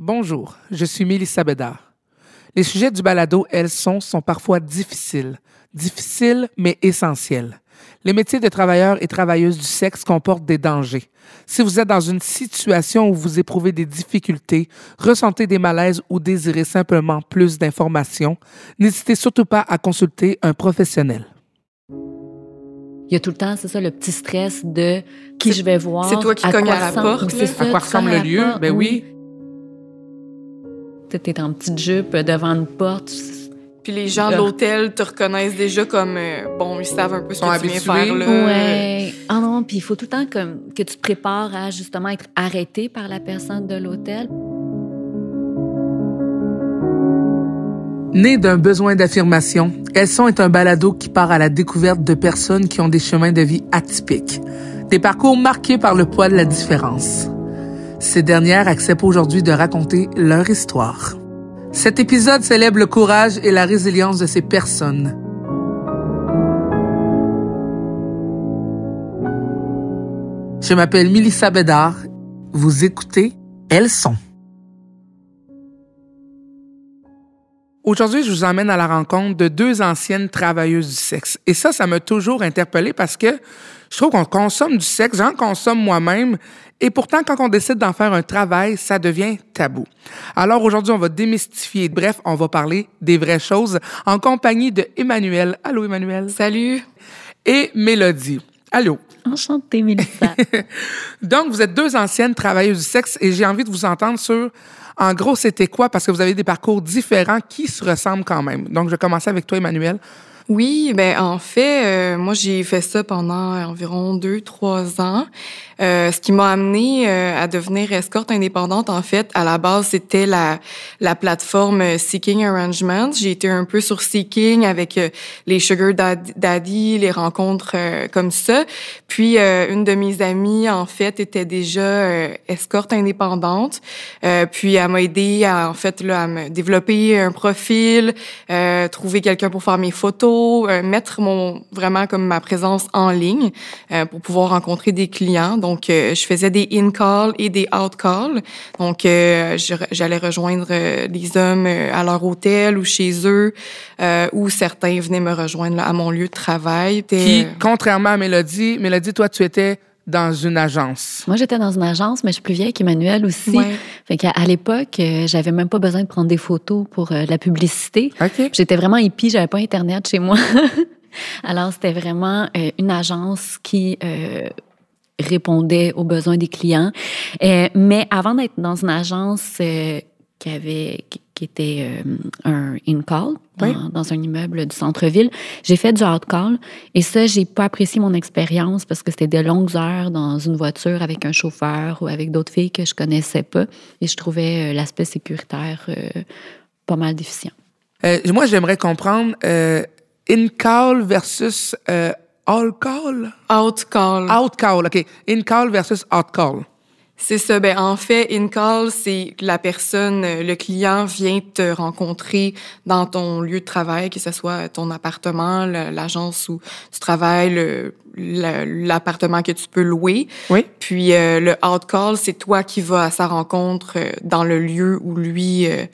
Bonjour, je suis Mélissa Bédard. Les sujets du balado Elles sont sont parfois difficiles. Difficiles, mais essentiels. Les métiers de travailleurs et travailleuses du sexe comportent des dangers. Si vous êtes dans une situation où vous éprouvez des difficultés, ressentez des malaises ou désirez simplement plus d'informations, n'hésitez surtout pas à consulter un professionnel. Il y a tout le temps, c'est ça, le petit stress de qui je vais voir. C'est toi qui cognes à la porte. à quoi ressemble le lieu? Ben oui. Es en petite jupe devant une porte. Puis les gens de l'hôtel te reconnaissent déjà comme, euh, bon, ils savent un peu ce que tu viens faire là. Ouais. Ah non, puis il faut tout le temps comme, que tu te prépares à justement être arrêté par la personne de l'hôtel. Né d'un besoin d'affirmation, Elles sont est un balado qui part à la découverte de personnes qui ont des chemins de vie atypiques, des parcours marqués par le poids de la différence. Ces dernières acceptent aujourd'hui de raconter leur histoire. Cet épisode célèbre le courage et la résilience de ces personnes. Je m'appelle Milissa Bédard. Vous écoutez Elles sont. Aujourd'hui, je vous emmène à la rencontre de deux anciennes travailleuses du sexe. Et ça, ça m'a toujours interpellée parce que je trouve qu'on consomme du sexe, j'en consomme moi-même, et pourtant, quand on décide d'en faire un travail, ça devient tabou. Alors aujourd'hui, on va démystifier. Bref, on va parler des vraies choses en compagnie de Emmanuel. Allô, Emmanuel? Salut. Et Mélodie. Allô? Enchantée, Mélissa. Donc, vous êtes deux anciennes travailleuses du sexe et j'ai envie de vous entendre sur en gros, c'était quoi? Parce que vous avez des parcours différents qui se ressemblent quand même. Donc, je vais commencer avec toi, Emmanuel. Oui, ben en fait, euh, moi j'ai fait ça pendant environ deux, trois ans. Euh, ce qui m'a amené euh, à devenir escorte indépendante, en fait, à la base, c'était la, la plateforme Seeking Arrangements. J'ai été un peu sur Seeking avec les Sugar Daddy, les rencontres comme ça. Puis, une de mes amies, en fait, était déjà escorte indépendante. puis, elle m'a aidé à, en fait, là, à me développer un profil, trouver quelqu'un pour faire mes photos, euh, mettre mon vraiment comme ma présence en ligne euh, pour pouvoir rencontrer des clients. Donc, euh, je faisais des in-call et des out-call. Donc, j'allais rejoindre des hommes à leur hôtel ou chez eux, ou certains venaient me rejoindre à mon lieu de travail. Qui, contrairement à Mélodie, Mélodie, toi, tu étais dans une agence? Moi, j'étais dans une agence, mais je suis plus vieille qu'Emmanuel aussi. Ouais. Fait qu'à à l'époque, euh, j'avais même pas besoin de prendre des photos pour euh, la publicité. J'étais vraiment hippie, j'avais pas Internet chez moi. Alors, c'était vraiment euh, une agence qui répondait aux besoins des clients. mais avant d'être dans une agence qui avait qui était euh, un in-call dans, un immeuble du centre-ville. J'ai fait du out-call et ça, j'ai pas apprécié mon expérience parce que c'était de longues heures dans une voiture avec un chauffeur ou avec d'autres filles que je connaissais pas et je trouvais euh, l'aspect sécuritaire euh, pas mal déficient. moi, j'aimerais comprendre in-call versus all-call? Out-call. Out-call, OK. In-call versus out-call. C'est ça. Ben, en fait, in-call, c'est la personne, le client vient te rencontrer dans ton lieu de travail, que ce soit ton appartement, l'agence où tu travailles, l'appartement que tu peux louer. Oui. Puis euh, le out-call, c'est toi qui vas à sa rencontre euh, dans le lieu où lui euh,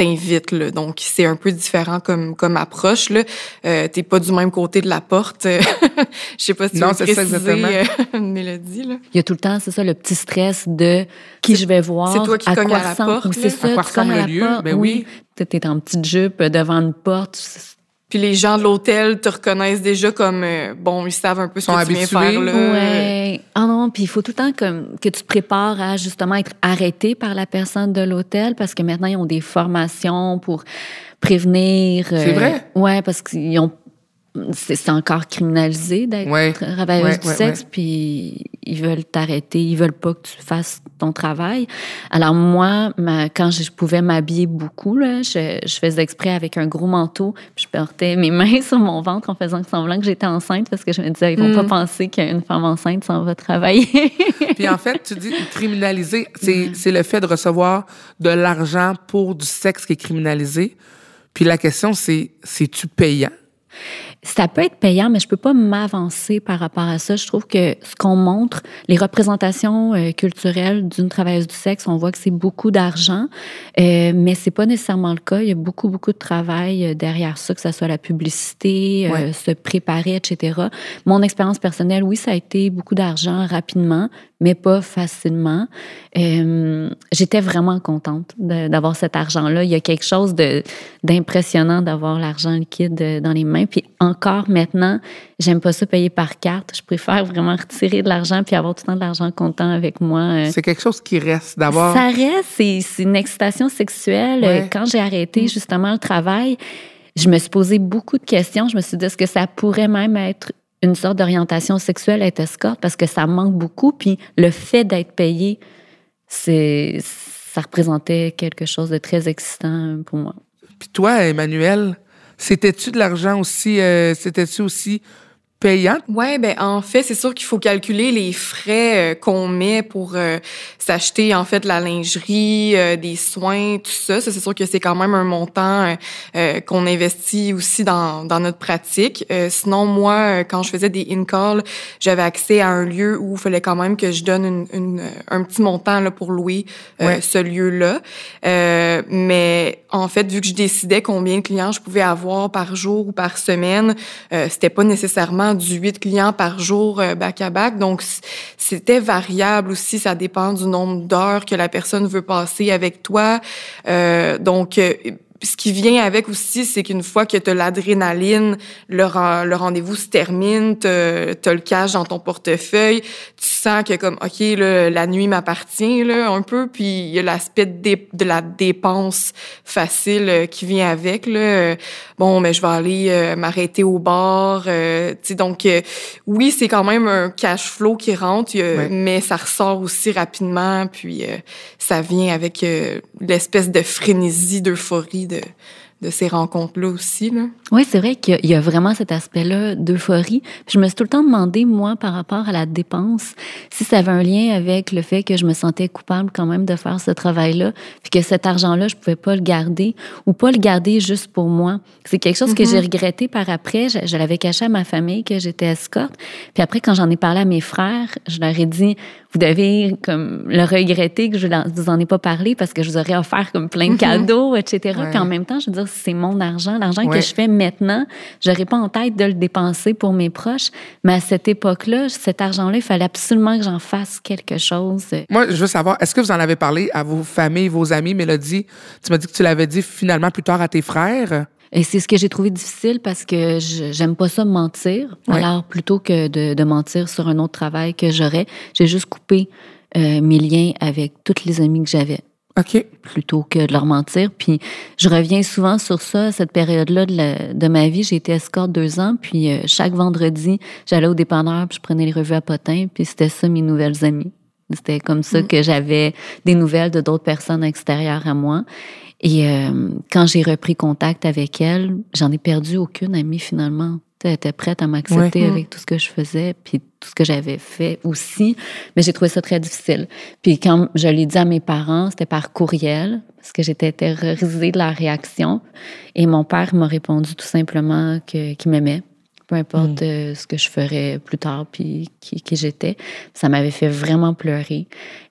t'invite. Donc, c'est un peu différent comme, comme approche. Là. Euh, T'es pas du même côté de la porte. Je sais pas si tu veux préciser ça une mélodie. Là. Il y a tout le temps, c'est ça, le petit stress de qui je vais voir. C'est toi qui cognes à la porte. C'est ça, à quoi ressemble le lieu. Ben oui. oui. Tu es en petite jupe devant une porte puis les gens de l'hôtel te reconnaissent déjà comme euh, bon, ils savent un peu ce que tu viens faire là. Ouais. Ah non, puis il faut tout le temps que, que tu te prépares à justement être arrêté par la personne de l'hôtel parce que maintenant ils ont des formations pour prévenir. C'est vrai? Euh, ouais, parce qu'ils ont c'est encore criminalisé d'être travailleuse du sexe, puis ils veulent t'arrêter, ils veulent pas que tu fasses ton travail. Alors moi, quand je pouvais m'habiller beaucoup, là, je, faisais exprès avec un gros manteau, puis je portais mes mains sur mon ventre en faisant semblant que j'étais enceinte parce que je me disais, ils vont pas mm. penser qu'une femme enceinte s'en va travailler. puis en fait, tu dis criminaliser, c'est le fait de recevoir de l'argent pour du sexe qui est criminalisé. Puis la question, c'est, c'est-tu payant? Ça peut être payant, mais je peux pas m'avancer par rapport à ça. Je trouve que ce qu'on montre, les représentations euh, culturelles d'une travailleuse du sexe, on voit que c'est beaucoup d'argent, euh, mais c'est pas nécessairement le cas. Il y a beaucoup, beaucoup de travail euh, derrière ça, que ce soit la publicité, euh, se préparer, etc. Mon expérience personnelle, oui, ça a été beaucoup d'argent rapidement, mais pas facilement. J'étais vraiment contente d'avoir cet argent-là. Il y a quelque chose d'impressionnant d'avoir l'argent liquide dans les mains. Puis encore maintenant, j'aime pas ça payer par carte. Je préfère vraiment retirer de l'argent puis avoir tout le temps de l'argent comptant avec moi. Euh. C'est quelque chose qui reste d'avoir. Ça reste. C'est une excitation sexuelle. Quand j'ai arrêté justement le travail, je me suis posé beaucoup de questions. Je me suis dit, est-ce que ça pourrait même être une sorte d'orientation sexuelle être escorte parce que ça manque beaucoup. Puis le fait d'être payé, c'est, ça représentait quelque chose de très excitant pour moi. Puis toi, Emmanuel, c'était-tu de l'argent aussi, euh, c'était-tu aussi payante? Ouais, ben en fait, c'est sûr qu'il faut calculer les frais euh, qu'on met pour euh, s'acheter en fait la lingerie, euh, des soins, tout ça. Ça c'est sûr que c'est quand même un montant qu'on investit aussi dans, dans notre pratique. sinon moi, quand je faisais des in-call, j'avais accès à un lieu où il fallait quand même que je donne une, une, un petit montant là pour louer ce lieu-là. mais en fait, vu que je décidais combien de clients je pouvais avoir par jour ou par semaine, c'était pas nécessairement du 8 clients par jour euh, back-à-back. Donc, c'était variable aussi. Ça dépend du nombre d'heures que la personne veut passer avec toi. Euh, donc, euh, ce qui vient avec aussi, c'est qu'une fois que tu l'adrénaline, le, le rendez-vous se termine, tu le cash dans ton portefeuille, tu sens que comme, OK, la nuit m'appartient là, un peu, puis il y a l'aspect de, de, la dépense facile euh, qui vient avec. Là. Bon, mais je vais aller euh, m'arrêter au bar. Euh, donc, oui, c'est quand même un cash flow qui rentre, mais ça ressort aussi rapidement, puis ça vient avec l'espèce de frénésie, d'euphorie de, de ces rencontres-là aussi. Là. Oui, c'est vrai qu'il y a vraiment cet aspect-là d'euphorie. Je me suis tout le temps demandé, moi, par rapport à la dépense, si ça avait un lien avec le fait que je me sentais coupable quand même de faire ce travail-là, puis que cet argent-là, je pouvais pas le garder ou pas le garder juste pour moi. C'est quelque chose que j'ai mm-hmm. regretté par après. Je, l'avais caché à ma famille que j'étais escorte. Puis après, quand j'en ai parlé à mes frères, je leur ai dit, vous devez comme le regretter que je vous en ai pas parlé parce que je vous aurais offert comme plein de mm-hmm. cadeaux, etc. Puis en même temps, je veux dire, c'est mon argent, l'argent que je fais maintenant, j'aurais pas en tête de le dépenser pour mes proches, mais à cette époque-là, cet argent-là, il fallait absolument que j'en fasse quelque chose. Moi, je veux savoir, est-ce que vous en avez parlé à vos familles, vos amis, Mélodie? Tu m'as dit que tu l'avais dit finalement plus tard à tes frères. Et c'est ce que j'ai trouvé difficile parce que j'aime pas ça mentir. Alors, plutôt que de, de, mentir sur un autre travail que j'aurais, j'ai juste coupé euh, mes liens avec toutes les amies que j'avais. OK. Plutôt que de leur mentir. Puis je reviens souvent sur ça, cette période-là de, de, ma vie. J'ai été escorte deux ans, puis euh, chaque vendredi, j'allais au dépanneur, puis je prenais les revues à potin, puis c'était ça mes nouvelles amies. C'était comme ça mm. que j'avais des nouvelles de d'autres personnes extérieures à moi. Et euh, quand j'ai repris contact avec elle, j'en ai perdu aucune amie finalement. Elle était prête à m'accepter avec tout ce que je faisais, puis tout ce que j'avais fait aussi, mais j'ai trouvé ça très difficile. Puis quand je l'ai dit à mes parents, c'était par courriel, parce que j'étais terrorisée de la réaction. Et mon père m'a répondu tout simplement qu'il m'aimait, peu importe mm. euh, ce que je ferais plus tard, puis qui, qui j'étais. Ça m'avait fait vraiment pleurer.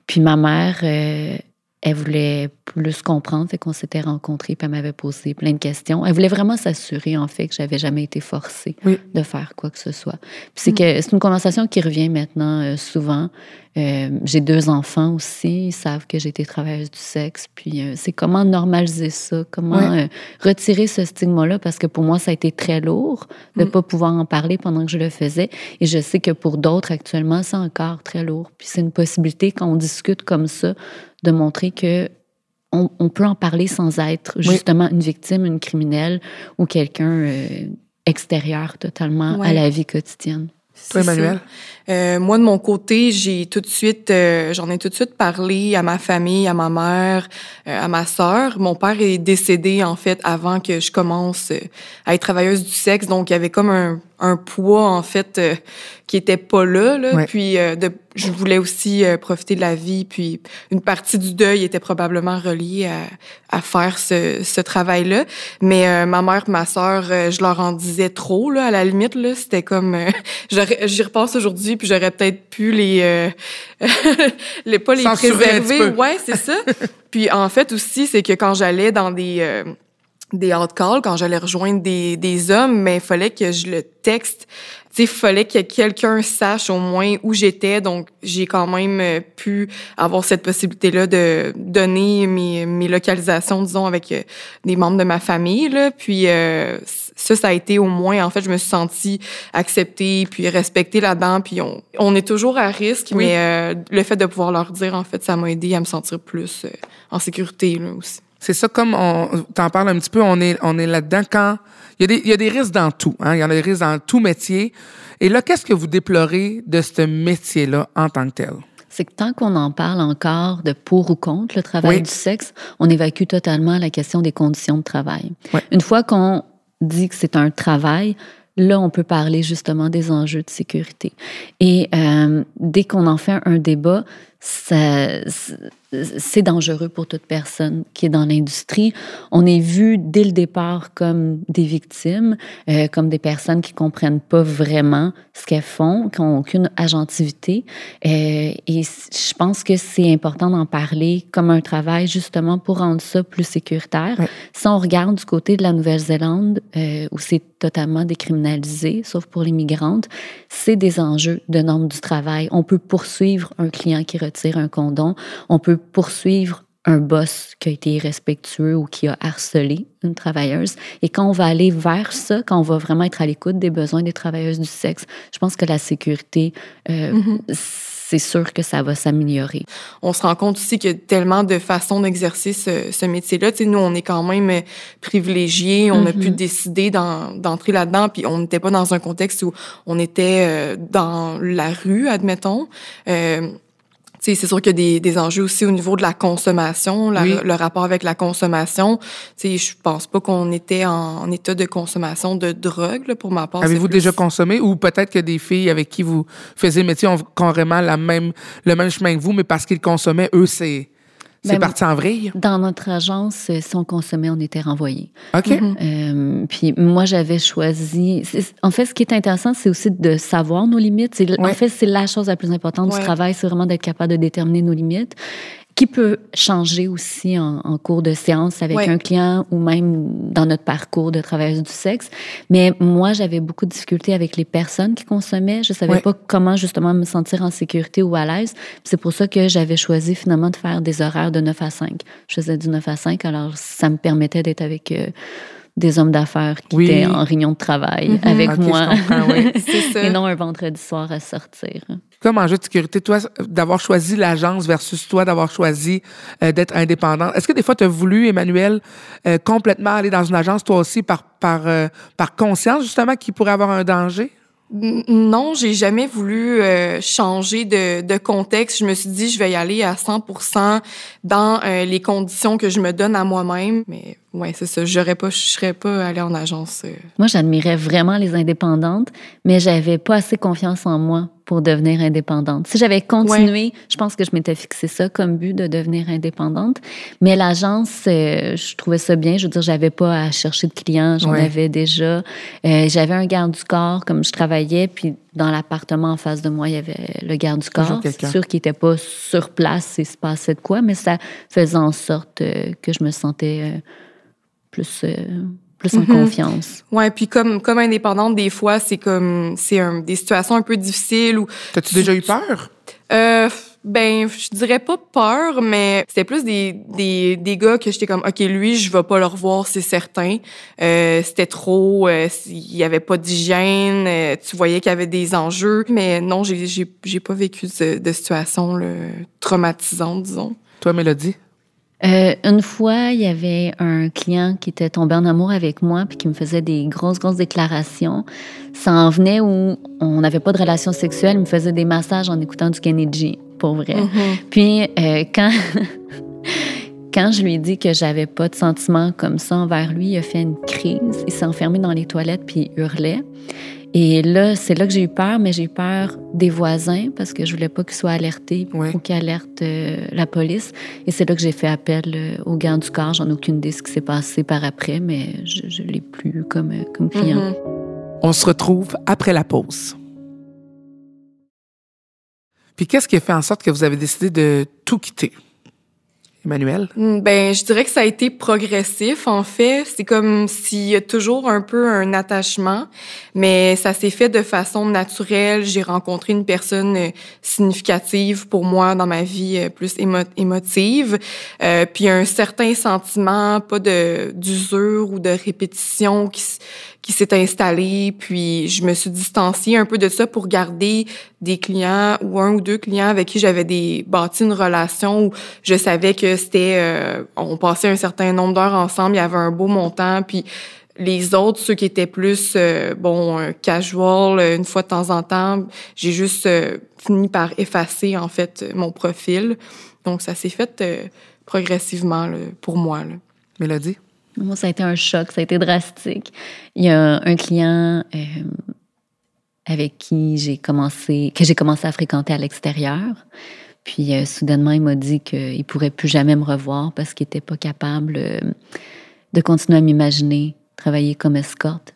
Puis ma mère, euh, elle voulait plus comprendre, fait qu'on s'était rencontrés, puis elle m'avait posé plein de questions. Elle voulait vraiment s'assurer, en fait, que j'avais jamais été forcée de faire quoi que ce soit. Puis c'est mm. que c'est une conversation qui revient maintenant euh, souvent. Euh, j'ai deux enfants aussi, ils savent que j'ai été travailleuse du sexe, puis euh, c'est comment normaliser ça, comment retirer ce stigma-là, parce que pour moi, ça a été très lourd de ne mm. pas pouvoir en parler pendant que je le faisais, et je sais que pour d'autres, actuellement, c'est encore très lourd. Puis c'est une possibilité quand on discute comme ça, de montrer que on, peut en parler sans être justement une victime, une criminelle ou quelqu'un euh, extérieur totalement à la vie quotidienne. Toi, Emmanuel? Euh, moi, de mon côté, j'ai tout de suite, euh, j'en ai tout de suite parlé à ma famille, à ma mère, à ma sœur. Mon père est décédé, en fait, avant que je commence à être travailleuse du sexe. Donc, il y avait comme un, un poids en fait euh, qui était pas là, là. puis euh, de, je voulais aussi euh, profiter de la vie puis une partie du deuil était probablement reliée à, à faire ce, ce travail là mais ma mère ma sœur je leur en disais trop là à la limite là c'était comme j'y repasse aujourd'hui puis j'aurais peut-être pu les les pas les préserver ouais c'est ça puis en fait aussi c'est que quand j'allais dans des des hot calls quand j'allais rejoindre des, des hommes, mais il fallait que je le texte. Il fallait que quelqu'un sache au moins où j'étais. Donc, j'ai quand même euh, pu avoir cette possibilité-là de donner mes, mes localisations, disons, avec euh, des membres de ma famille. Là. Puis euh, ça, ça a été au moins, en fait, je me suis sentie acceptée puis respectée là-dedans. Puis on, on est toujours à risque, mais le fait de pouvoir leur dire, en fait, ça m'a aidé à me sentir plus en sécurité là, aussi. C'est ça, comme on t'en parle un petit peu, on est, on est là-dedans quand il y, a des, il y a des risques dans tout. Hein, il y en a des risques dans tout métier. Et là, qu'est-ce que vous déplorez de ce métier-là en tant que tel? c'est que tant qu'on en parle encore de pour ou contre le travail du sexe, on évacue totalement la question des conditions de travail. Une fois qu'on dit que c'est un travail, là, on peut parler justement des enjeux de sécurité. Et euh, dès qu'on en fait un débat, c'est dangereux pour toute personne qui est dans l'industrie. On est vu dès le départ comme des victimes, euh, comme des personnes qui comprennent pas vraiment ce qu'elles font, qui n'ont aucune agentivité. Euh, et je pense que c'est important d'en parler comme un travail justement pour rendre ça plus sécuritaire. Si on regarde du côté de la Nouvelle-Zélande, euh, où c'est totalement décriminalisé, sauf pour les migrantes, c'est des enjeux de normes du travail. On peut poursuivre un client qui retire un condom. On peut poursuivre un boss qui a été irrespectueux ou qui a harcelé une travailleuse. Et quand on va aller vers ça, quand on va vraiment être à l'écoute des besoins des travailleuses du sexe, je pense que la sécurité, euh, mm-hmm. c'est sûr que ça va s'améliorer. On se rend compte aussi qu'il y a tellement de façons d'exercer ce, ce métier-là. Tu sais, nous, on est quand même euh, privilégiés. On a pu mm-hmm. décider d'entrer là-dedans, puis on n'était pas dans un contexte où on était euh, dans la rue, admettons. Euh, c'est sûr qu'il y a des, enjeux aussi au niveau de la consommation, le rapport avec la consommation. Je pense pas qu'on était en, état de consommation de drogue, pour ma part. Avez-vous déjà consommé ou peut-être que des filles avec qui vous faisiez le métier ont carrément la même, le même chemin que vous, mais parce qu'ils consommaient, eux, c'est c'est ben, parti en vrille? Dans notre agence, euh, si on consommait, on était renvoyé. OK. Euh, puis moi, j'avais choisi. En fait, ce qui est intéressant, c'est aussi de savoir nos limites. En fait, c'est la chose la plus importante du travail, c'est vraiment d'être capable de déterminer nos limites qui peut changer aussi en, cours de séance avec un client ou même dans notre parcours de travailleuse du sexe. Mais moi, j'avais beaucoup de difficultés avec les personnes qui consommaient. Je savais pas comment justement me sentir en sécurité ou à l'aise. C'est pour ça que j'avais choisi finalement de faire des horaires de 9 à 5. Je faisais du 9 à 5, alors ça me permettait d'être avec... Euh, des hommes d'affaires qui étaient en réunion de travail mm-hmm. avec moi. Et non un vendredi soir à sortir comme enjeu de sécurité, toi, d'avoir choisi l'agence versus toi d'avoir choisi euh, d'être indépendant. Est-ce que des fois, tu as voulu, Emmanuel, euh, complètement aller dans une agence, toi aussi, par, par, euh, par conscience, justement, qu'il pourrait avoir un danger? Non, j'ai jamais voulu changer de, de, contexte. Je me suis dit, je vais y aller à 100% dans les conditions que je me donne à moi-même. Mais ouais, c'est ça. J'aurais pas, je serais pas allée en agence. Moi, j'admirais vraiment les indépendantes, mais j'avais pas assez confiance en moi pour devenir indépendante. Si j'avais continué, je pense que je m'étais fixé ça comme but de devenir indépendante. Mais l'agence, euh, je trouvais ça bien. Je veux dire, j'avais pas à chercher de clients, j'en avais déjà. Euh, j'avais un garde du corps comme je travaillais, puis dans l'appartement en face de moi, il y avait le garde du corps. C'est sûr qu'il était pas sur place et se passait de quoi, mais ça faisait en sorte euh, que je me sentais plus plus en mhm. confiance. Ouais, puis comme comme indépendante, des fois c'est comme c'est un, des situations un peu difficiles ou. T'as-tu déjà eu peur? Euh, ben, je dirais pas peur, mais c'était plus des, des, des gars que j'étais comme, OK, lui, je vais pas le revoir, c'est certain. Euh, c'était trop, euh, il y avait pas d'hygiène, euh, tu voyais qu'il y avait des enjeux. Mais non, j'ai, j'ai, j'ai pas vécu de, de situation là, traumatisante, disons. Toi, Mélodie? Euh, une fois, il y avait un client qui était tombé en amour avec moi puis qui me faisait des grosses, grosses déclarations. Ça en venait où on n'avait pas de relation sexuelle, il me faisait des massages en écoutant du Kennedy, pour vrai. Mm-hmm. Puis euh, quand quand je lui ai dit que j'avais pas de sentiments comme ça envers lui, il a fait une crise. Il s'est enfermé dans les toilettes puis il hurlait. Et là, c'est là que j'ai eu peur, mais j'ai eu peur des voisins parce que je voulais pas qu'ils soient alertés ou qu'ils alertent euh, la police. Et c'est là que j'ai fait appel euh, aux gardes du corps. J'en ai aucune idée de ce qui s'est passé par après, mais je, ne l'ai plus comme, euh, comme client. Mm-hmm. On se retrouve après la pause. Puis qu'est-ce qui a fait en sorte que vous avez décidé de tout quitter? Emmanuel? Hmm, ben, je dirais que ça a été progressif, en fait. C'est comme s'il y a toujours un peu un attachement, mais ça s'est fait de façon naturelle. J'ai rencontré une personne euh, significative pour moi dans ma vie, euh, plus émotive. Euh, puis un certain sentiment, pas d'usure ou de répétition qui, qui s'est installé. Puis je me suis distanciée un peu de ça pour garder des clients ou un ou deux clients avec qui j'avais des bâti une relation où je savais que c'était euh, on passait un certain nombre d'heures ensemble, il y avait un beau montant. Puis les autres, ceux qui étaient plus euh, bon casual, une fois de temps en temps, j'ai juste euh, fini par effacer en fait mon profil. Donc ça s'est fait progressivement là, pour moi. Là. Mélodie? Moi, ça a été un choc, ça a été drastique. Il y a un client euh, avec qui j'ai commencé, que j'ai commencé à fréquenter à l'extérieur. Puis euh, soudainement, il m'a dit qu'il pourrait plus jamais me revoir parce qu'il n'était pas capable euh, de continuer à m'imaginer travailler comme escorte.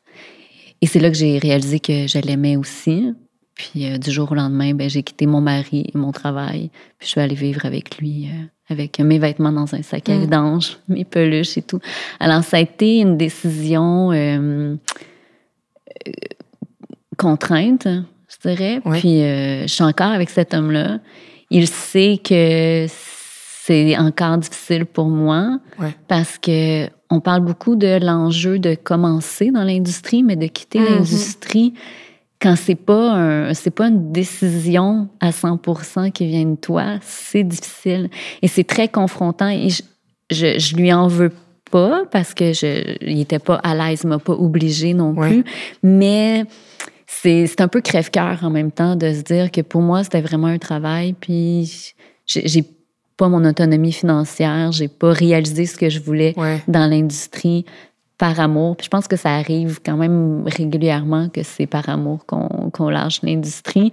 Et c'est là que j'ai réalisé que je l'aimais aussi. Puis du jour au lendemain, ben, j'ai quitté mon mari et mon travail. Puis je suis allée vivre avec lui avec mes vêtements dans un sac à mm. vidange, mes peluches et tout. Alors, ça a été une décision euh, euh, contrainte, je dirais. Puis, euh, je suis encore avec cet homme-là. Il sait que c'est encore difficile pour moi parce que on parle beaucoup de l'enjeu de commencer dans l'industrie, mais de quitter mm-hmm. l'industrie quand c'est pas c'est pas une décision à 100% qui vient de toi, c'est difficile. Et c'est très confrontant et je, je, lui en veux pas parce que je il était pas à l'aise, il m'a pas obligé non plus, mais c'est un peu crève-cœur en même temps de se dire que pour moi c'était vraiment un travail puis j'ai pas mon autonomie financière, j'ai pas réalisé ce que je voulais dans l'industrie par amour. Puis je pense que ça arrive quand même régulièrement que c'est par amour qu'on lâche l'industrie.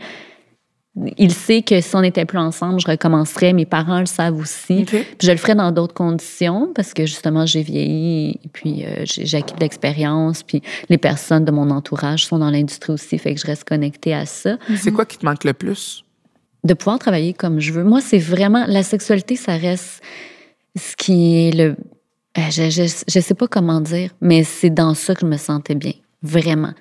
Il sait que si on n'était plus ensemble, je recommencerais. Mes parents le savent aussi. Puis je le ferais dans d'autres conditions parce que justement, j'ai vieilli et puis euh, j'ai acquis de l'expérience. Puis les personnes de mon entourage sont dans l'industrie aussi, fait que je reste connectée à ça. C'est quoi qui te manque le plus? De pouvoir travailler comme je veux. Moi, c'est vraiment la sexualité, ça reste ce qui est le euh, je, je sais pas comment dire, mais c'est dans ça que je me sentais bien, vraiment.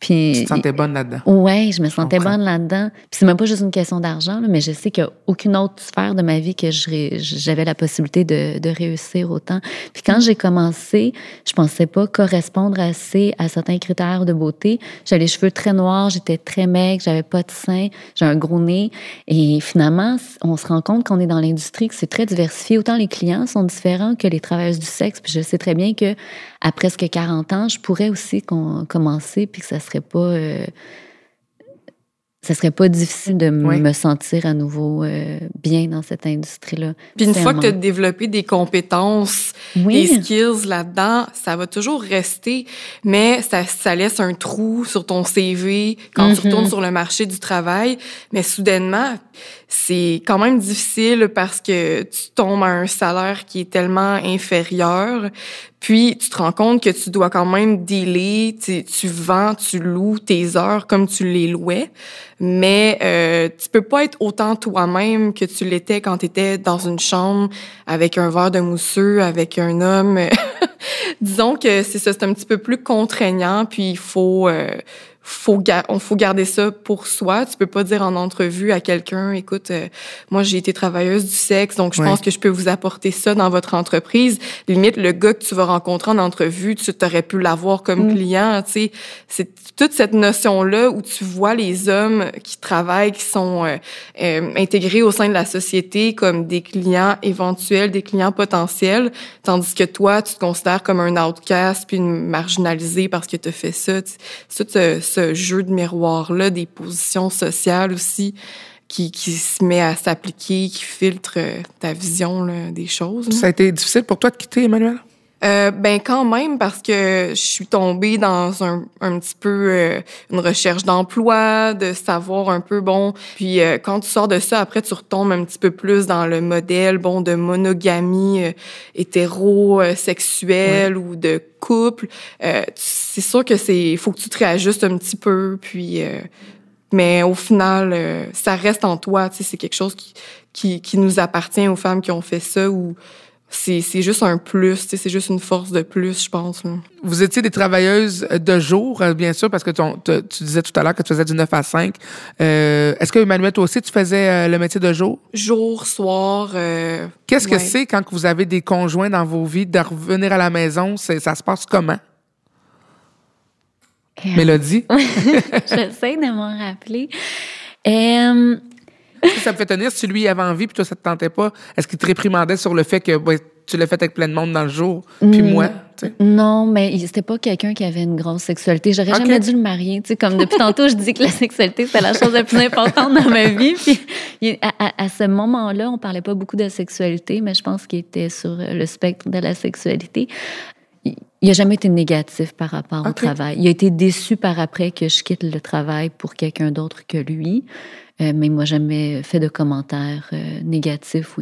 Puis, tu te sentais bonne là-dedans? Oui, je me sentais bonne là-dedans. Puis c'est même pas juste une question d'argent, mais je sais qu'il n'y a aucune autre sphère de ma vie que j'avais la possibilité de, de, réussir autant. Puis quand j'ai commencé, je pensais pas correspondre assez à certains critères de beauté. J'avais les cheveux très noirs, j'étais très maigre, j'avais pas de seins, j'ai un gros nez. Et finalement, on se rend compte qu'on est dans l'industrie, que c'est très diversifié. Autant les clients sont différents que les travailleuses du sexe. Puis je sais très bien que à presque 40 ans, je pourrais aussi commencer puis que ça serait pas euh, ça serait pas difficile de me sentir à nouveau euh, bien dans cette industrie-là. Puis une fois que tu as développé des compétences, des skills là-dedans, ça va toujours rester, mais ça, ça laisse un trou sur ton CV quand tu retournes mm-hmm. sur le marché du travail. Mais soudainement, c'est quand même difficile parce que tu tombes à un salaire qui est tellement inférieur. Puis tu te rends compte que tu dois quand même dealer, tu, tu vends, tu loues tes heures comme tu les louais, mais euh, tu peux pas être autant toi-même que tu l'étais quand tu étais dans une chambre avec un verre de mousseux, avec un homme. Disons que c'est ça, c'est un petit peu plus contraignant, puis il faut euh, faut on faut garder ça pour soi. Tu peux pas dire en entrevue à quelqu'un, écoute, euh, moi j'ai été travailleuse du sexe, donc je pense que je peux vous apporter ça dans votre entreprise. Limite, le gars que tu vas rencontrer en entrevue, tu t'aurais pu l'avoir comme mm. client. Tu sais, c'est toute cette notion là où tu vois les hommes qui travaillent, qui sont euh, euh, intégrés au sein de la société comme des clients éventuels, des clients potentiels, tandis que toi, tu te considères comme un outcast puis une marginalisé parce que tu as fait ça. Tout ça ce jeu de miroir-là, des positions sociales aussi, qui, qui se met à s'appliquer, qui filtre euh, ta vision des choses. Ça a été difficile pour toi de quitter, Emmanuel? Euh, ben quand même parce que je suis tombée dans un, un petit peu euh, une recherche d'emploi, de savoir un peu bon. Puis euh, quand tu sors de ça, après tu retombes un petit peu plus dans le modèle bon de monogamie euh, hétérosexuelle ou de couple. c'est sûr que c'est faut que tu te réajustes un petit peu. Puis mais au final, ça reste en toi. Tu sais, c'est quelque chose qui, qui, qui nous appartient aux femmes qui ont fait ça ou c'est juste un plus, c'est juste une force de plus, je pense. Vous étiez des travailleuses de jour, euh, bien sûr, parce que tu disais tout à l'heure que tu faisais du 9 à 5. Euh, Est-ce que, Emmanuel, toi aussi, tu faisais euh, le métier de jour? Jour, soir. Euh, Qu'est-ce que c'est quand vous avez des conjoints dans vos vies, de revenir à la maison? Ça se passe comment? Mélodie? J'essaie de m'en rappeler ça me fait tenir? Si lui avait envie puis toi ça te tentait pas Est-ce qu'il te réprimandait sur le fait que tu l'as fait avec plein de monde dans le jour puis mm. moi Non, mais c'était pas quelqu'un qui avait une grosse sexualité. J'aurais jamais dû le marier. Tu sais, comme depuis tantôt, je dis que la sexualité c'est la chose la plus importante dans ma vie. Puis à, ce moment-là, on parlait pas beaucoup de sexualité, mais je pense qu'il était sur le spectre de la sexualité. Il n'a jamais été négatif par rapport au travail. Il a été déçu par après que je quitte le travail pour quelqu'un d'autre que lui. Euh, mais moi, jamais fait de commentaires euh, négatifs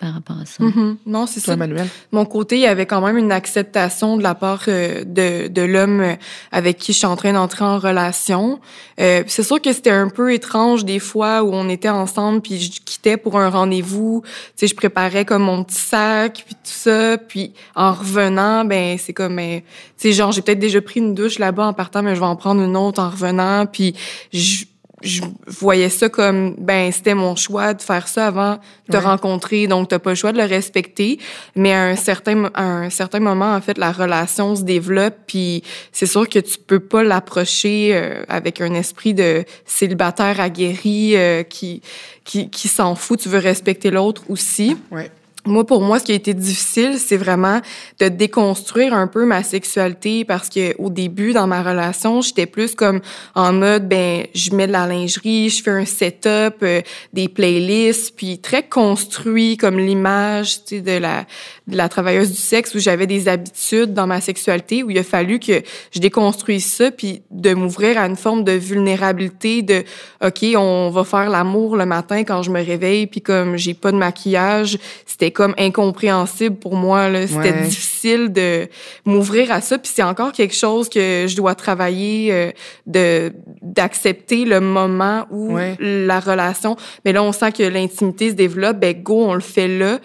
par rapport à ça. Mm-hmm. Non, c'est ça. Manuel. Mon côté, il y avait quand même une acceptation de la part euh, de, de l'homme avec qui je suis en train d'entrer en relation. Euh, c'est sûr que c'était un peu étrange des fois où on était ensemble puis je quittais pour un rendez-vous. Tu sais, je préparais comme mon petit sac puis tout ça. Puis en revenant, ben c'est comme, ben, tu sais, genre j'ai peut-être déjà pris une douche là-bas en partant, mais je vais en prendre une autre en revenant. Puis je je voyais ça comme ben c'était mon choix de faire ça avant de te rencontrer donc t'as pas le choix de le respecter. Mais à un certain à un certain moment en fait la relation se développe puis c'est sûr que tu peux pas l'approcher euh, avec un esprit de célibataire aguerri euh, qui qui qui s'en fout tu veux respecter l'autre aussi. Ouais. Moi, pour moi, ce qui a été difficile, c'est vraiment de déconstruire un peu ma sexualité parce que au début, dans ma relation, j'étais plus comme en mode, ben, je mets de la lingerie, je fais un setup, euh, des playlists, puis très construit comme l'image, tu sais, de la de la travailleuse du sexe où j'avais des habitudes dans ma sexualité où il a fallu que je déconstruise ça puis de m'ouvrir à une forme de vulnérabilité de OK, on va faire l'amour le matin quand je me réveille puis comme j'ai pas de maquillage, c'était comme incompréhensible pour moi là, c'était difficile de m'ouvrir à ça. Puis c'est encore quelque chose que je dois travailler euh, de d'accepter le moment où la relation mais là on sent que l'intimité se développe. Ben go on le fait là.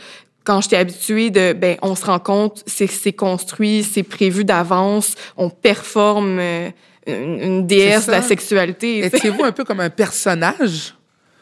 Quand j'étais habituée de ben on se rend compte c'est c'est construit c'est prévu d'avance on performe euh, une, déesse de la sexualité étiez-vous un peu comme un personnage?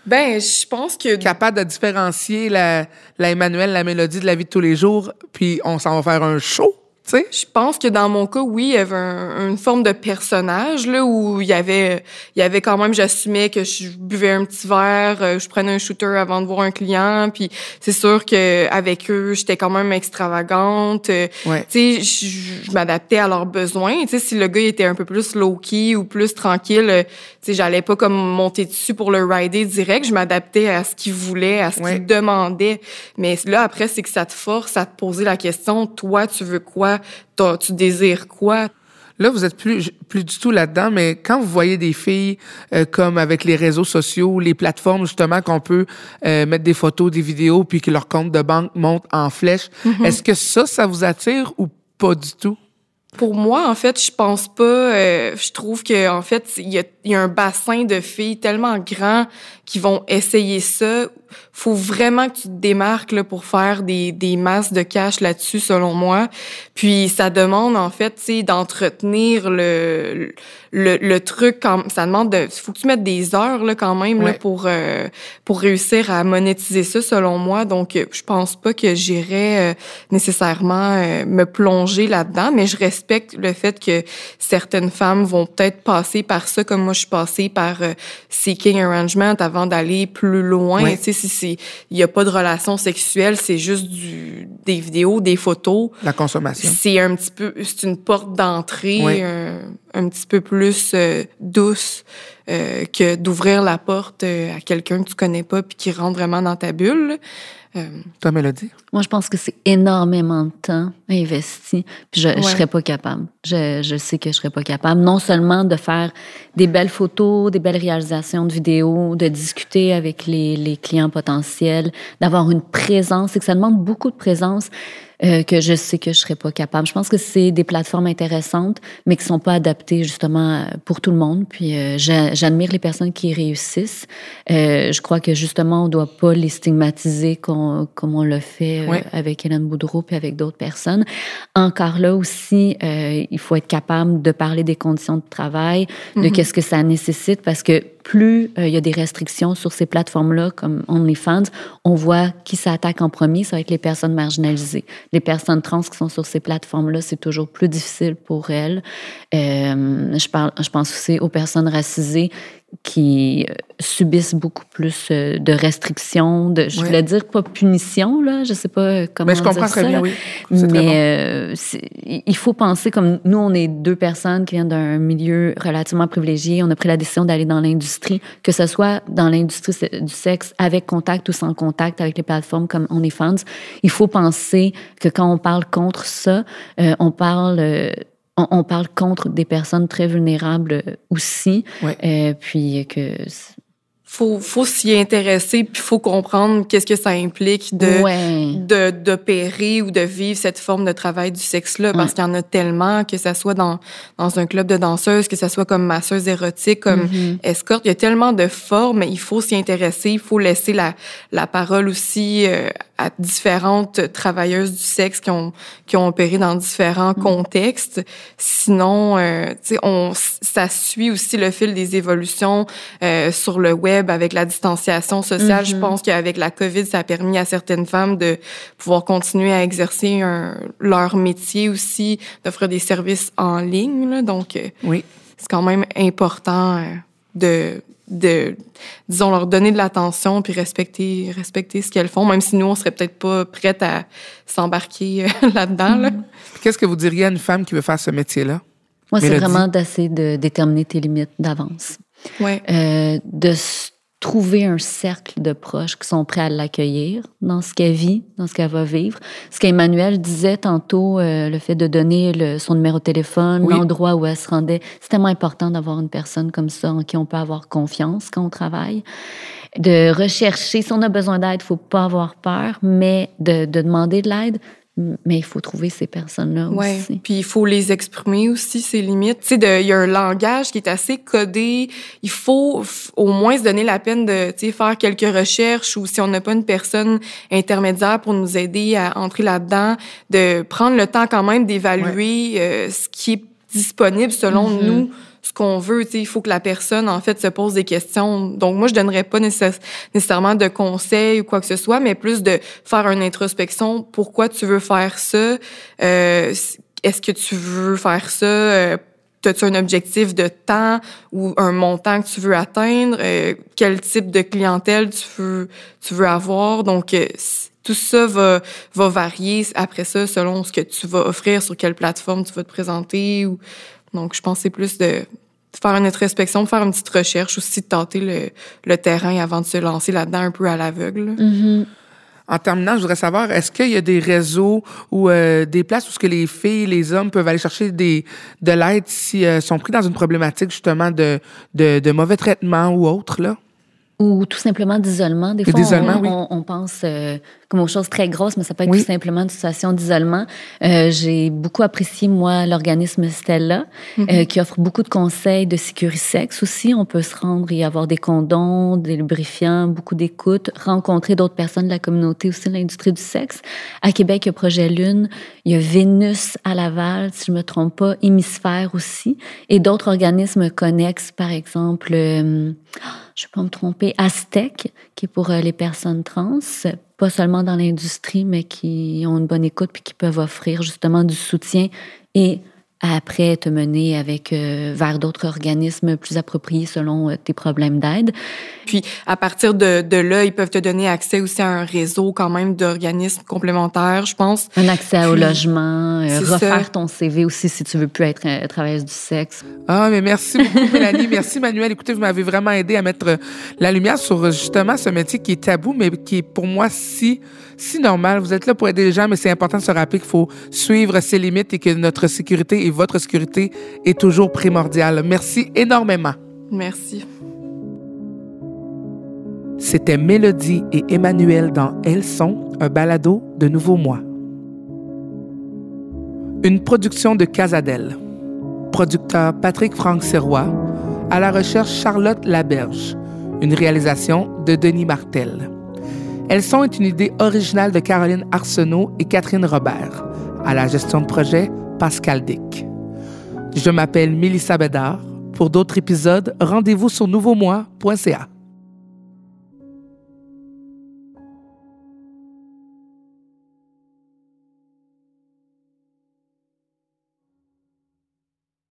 Ben je pense que capable de différencier la la Emmanuel la mélodie de la vie de tous les jours puis on s'en va faire un show je pense que dans mon cas, oui, il y avait une forme de personnage là où il y avait, il y avait quand même, j'assumais que je buvais un petit verre, euh, je prenais un shooter avant de voir un client, puis c'est sûr que avec eux, j'étais quand même extravagante. Euh, tu sais, je, m'adaptais à leurs besoins. Tu sais, si le gars était un peu plus low key ou plus tranquille, euh, tu sais, j'allais pas comme monter dessus pour le rider direct. Je m'adaptais à ce qu'il voulait, à ce qu'il demandait. Mais là, après, c'est que ça te force à te poser la question, toi, tu veux quoi? Tu désires quoi? Là, vous êtes plus, plus du tout là-dedans, mais quand vous voyez des filles euh, comme avec les réseaux sociaux, les plateformes justement qu'on peut euh, mettre des photos, des vidéos, puis que leur compte de banque monte en flèche, mm-hmm. est-ce que ça, ça vous attire ou pas du tout? Pour moi, en fait, je pense pas. Euh, je trouve que en fait, il y a, y a, un bassin de filles tellement grand qui vont essayer ça faut vraiment que tu te démarques là, pour faire des, des masses de cash là-dessus, selon moi. Puis ça demande en fait, tu d'entretenir le, le, le truc. Quand, ça demande de, faut que tu mettes des heures là quand même là, pour euh, pour réussir à monétiser ça, selon moi. Donc je pense pas que j'irais euh, nécessairement euh, me plonger là-dedans, mais je respecte le fait que certaines femmes vont peut-être passer par ça, comme moi je suis passée par seeking arrangement avant d'aller plus loin. Tu sais, il n'y a pas de relation sexuelle, c'est juste du, des vidéos, des photos. La consommation. C'est un petit peu, c'est une porte d'entrée un petit peu plus douce que d'ouvrir la porte à quelqu'un que tu connais pas puis qui rentre vraiment dans ta bulle. Euh, Toi, Mélodie? Moi, je pense que c'est énormément de temps investi. Puis je ne serais pas capable. Je, je, sais que je serais pas capable. Non seulement de faire des belles photos, des belles réalisations de vidéos, de discuter avec les, les clients potentiels, d'avoir une présence, et que ça demande beaucoup de présence. Euh, que je sais que je serais pas capable. Je pense que c'est des plateformes intéressantes, mais qui sont pas adaptées justement pour tout le monde. Puis euh, j'admire les personnes qui réussissent. Euh, je crois que justement on doit pas les stigmatiser comme, comme on le fait euh, avec Hélène Boudreau puis avec d'autres personnes. Encore là aussi, euh, il faut être capable de parler des conditions de travail, de mm-hmm. qu'est-ce que ça nécessite, parce que plus euh, il y a des restrictions sur ces plateformes-là, comme OnlyFans, on voit qui s'attaque en premier, ça va être les personnes marginalisées. Les personnes trans qui sont sur ces plateformes-là, c'est toujours plus difficile pour elles. Euh, je, parle, je pense aussi aux personnes racisées qui euh, subissent beaucoup plus euh, de restrictions, de, je voulais dire pas punition, là, je sais pas euh, comment Mais je comprends très bien, oui. Mais il faut penser comme nous, on est deux personnes qui viennent d'un milieu relativement privilégié, on a pris la décision d'aller dans l'industrie, que ce soit dans l'industrie du sexe avec contact ou sans contact avec les plateformes comme OnlyFans. Il faut penser que quand on parle contre ça, on parle on, parle contre des personnes très vulnérables aussi. Euh, puis que faut faut s'y intéresser puis faut comprendre qu'est-ce que ça implique de de d'opérer ou de vivre cette forme de travail du sexe là parce qu'il y en a tellement que ça soit dans dans un club de danseuses que ça soit comme masseuse érotique comme mm-hmm. escorte il y a tellement de formes il faut s'y intéresser il faut laisser la la parole aussi euh, à différentes travailleuses du sexe qui ont qui ont opéré dans différents mm. contextes. Sinon, euh, tu sais, on ça suit aussi le fil des évolutions euh, sur le web avec la distanciation sociale. Je mm-hmm. pense qu'avec la COVID, ça a permis à certaines femmes de pouvoir continuer à exercer un, leur métier aussi, d'offrir des services en ligne. Là. Donc, euh, oui, c'est quand même important euh, de de, disons, leur donner de l'attention puis respecter, respecter ce qu'elles font, même si nous, on serait peut-être pas prêtes à s'embarquer euh, là-dedans. Là. Qu'est-ce que vous diriez à une femme qui veut faire ce métier-là? Moi, c'est vraiment d'essayer de déterminer tes limites d'avance. Ouais. Euh, de trouver un cercle de proches qui sont prêts à l'accueillir dans ce qu'elle vit, dans ce qu'elle va vivre. Ce qu'Emmanuel disait tantôt, euh, le fait de donner le, son numéro de téléphone, l'endroit où elle se rendait, c'est tellement important d'avoir une personne comme ça en qui on peut avoir confiance quand on travaille. De rechercher, si on a besoin d'aide, il faut pas avoir peur, mais de, de demander de l'aide, mais il faut trouver ces personnes-là ouais. aussi. Puis il faut les exprimer aussi, ces limites. Tu sais, il y a un langage qui est assez codé. Il faut au moins se donner la peine de faire quelques recherches ou si on n'a pas une personne intermédiaire pour nous aider à entrer là-dedans, de prendre le temps quand même d'évaluer euh, ce qui est disponible selon mm-hmm. nous ce qu'on veut. Il faut que la personne, en fait, se pose des questions. Donc, moi, je donnerais pas nécessairement de conseils ou quoi que ce soit, mais plus de faire une introspection. Pourquoi tu veux faire ça? Euh, Est-ce que tu veux faire ça? Euh, As-tu un objectif de temps ou un montant que tu veux atteindre? Euh, quel type de clientèle tu veux, tu veux avoir? Donc, euh, tout ça va, va varier après ça selon ce que tu vas offrir, sur quelle plateforme tu vas te présenter ou donc, je pense c'est plus de faire une introspection, de faire une petite recherche, aussi de tenter le, terrain avant de se lancer là-dedans un peu à l'aveugle. Mm-hmm. En terminant, je voudrais savoir, est-ce qu'il y a des réseaux ou euh, des places où ce que les filles, les hommes peuvent aller chercher de l'aide s'ils euh, sont pris dans une problématique justement de, de, de mauvais traitement ou autre, là? Ou tout simplement d'isolement. Des fois, on, on, pense euh, comme aux choses très grosses, mais ça peut être tout simplement une situation d'isolement. Euh, J'ai beaucoup apprécié, moi, l'organisme Stella, euh, mm-hmm. qui offre beaucoup de conseils de sécurité sexe aussi. On peut se rendre et avoir des condoms, des lubrifiants, beaucoup d'écoute, rencontrer d'autres personnes de la communauté aussi de l'industrie du sexe. À Québec, il y a Projet Lune, il y a Vénus à Laval, si je me trompe pas, Hémisphère aussi, et d'autres organismes connexes, par exemple... Je pas me tromper, Aztec, qui est pour euh, les personnes trans, pas seulement dans l'industrie, mais qui ont une bonne écoute puis qui peuvent offrir justement du soutien et après te mener avec euh, vers d'autres organismes plus appropriés selon euh, tes problèmes d'aide. Puis à partir de, de, là, ils peuvent te donner accès aussi à un réseau quand même d'organismes complémentaires, je pense. Un accès au logement, euh, refaire ton CV aussi si tu veux plus être travailleuse du sexe. Ah mais merci beaucoup Mélanie, merci Manuel. Écoutez, vous m'avez vraiment aidé à mettre la lumière sur justement ce métier qui est tabou mais qui est pour moi si si normal. Vous êtes là pour aider les gens mais c'est important de se rappeler qu'il faut suivre ses limites et que notre sécurité est votre sécurité est toujours primordiale. Merci énormément. Merci. C'était Mélodie et Emmanuel dans Elles sont, un balado de Nouveau Mois. Une production de Casadel. Producteur Patrick Franck Serrois. À la recherche Charlotte Laberge. Une réalisation de Denis Martel. Elles sont est une idée originale de Caroline Arsenault et Catherine Robert. À la gestion de projet, Pascal Dick. Je m'appelle Mélissa Bédard. Pour d'autres épisodes, rendez-vous sur nouveaumois.ca.